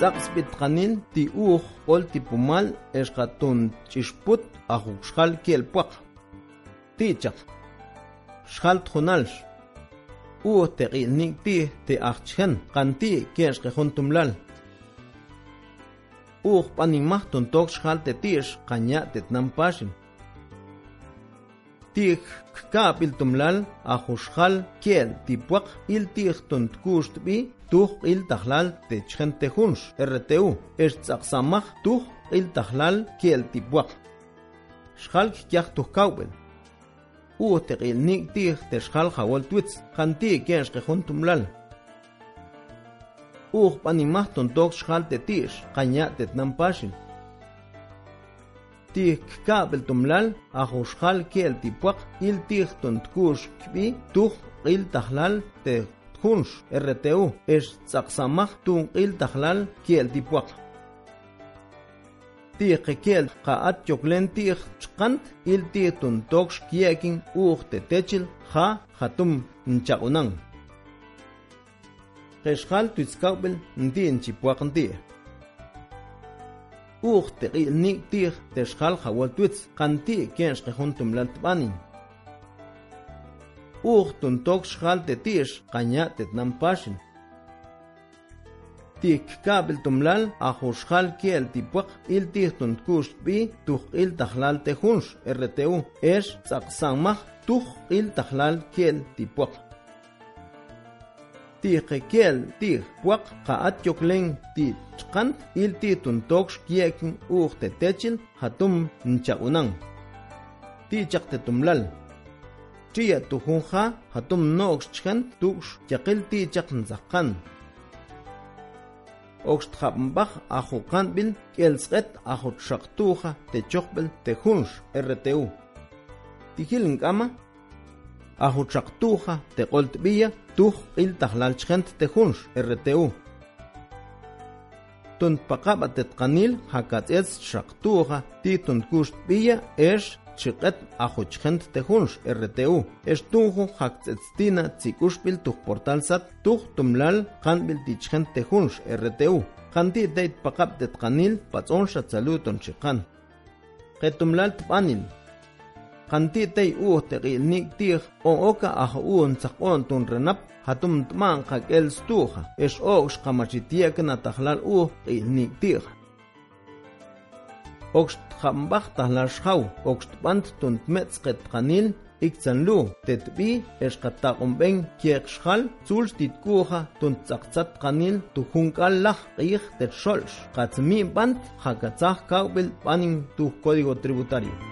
tzaqsb'itqanin ti uj q'ol tipumal exqatun ch'ixput ajuqxal ki'lpuaq tichaq xjal tjunalx uj teq'ilnik ti ti ajchjen qanti ki'xqejun tumlal uj p'aninmaj tontokx xjal tetix qanya' tetnanpaxin tij kapil tumlal ajuxal kiel tipuaq il tij tuntkusht bi tuj il tahlal te chgen tejunx RTU es tzaqsamaj tuj il tahlal kiel tipuaq. Xal kyaj tuj kawbel u teqil nik tij te xal jawol twitz janti kien xqejun tumlal. Uj panimaj tuntok xal te tix qanya tetnampashin تيك كابل تملال أخوش خال كيل تيبوق إل تيخ تنتكوش كبي توخ إل تخلال تيخ تخونش الرتيو إش تساقسامخ تون إل تخلال كيل تيبوق تيق كيل قاعد جوكلين تيخ تشقنت إل تيخ تنتوكش كيكين أوخ تتشل خا خاتم نشاقنان قشقال تتسكابل ندين تيبوق نديه uj teqil nik tij texjal jawal twitz qanti kien xqejun tumlal tbanin. Uj tuntok xjal te tix qanya tetnam pashin tik kabel tumlal ajuxjal kiel tipuaq il tij tuntkush bi tuj il tajlal te junx RTU es tzaqsamaj tuj il tajlal kiel tipuaq tiqekiel ti puaq qa'atyoqlen ti chqan ilti tuntoqx kiakin uj tetechil jatum nchaunan ti chaqtetumlal chiya tujunja jatum noqx chqan tuqx yaqil ti chaqnsaqan oxtjapmbaj ajuqanbil k'elsq'et ajutxaqtuja techoqb'el tejunx rtu tijil nk'ama ajuchaktuja teoltbilla tuj il tajlalchent tejunx RTU. Tunpakaba tetkanil hakatzets shaktuja ti tunkushtbilla esh chiqet ajuchent tejunx RTU. Esh tunju haktzetstina tsikushpil tuj portal sat tuj tumlal kanbil tichent tejunx RTU. Kanti deit pakab tetkanil patzon shatsalutun chiqan. Ketumlal tpanil qanti tay u teqil nik tij on oka aj un tsaqon tun renap hatum tman qakel stuja es ox qamachitiak na tahlal u qil nik tij ox khambach tahlal shau ox tbant tun tmetz qet qanil ikzanlu tetbi es qataqumben kiek shal zul titkuja tun tsaqtsat qanil tu junkal laj qij tet sholsh qatzmi bant hakatzaj kawbel panin tu código tributario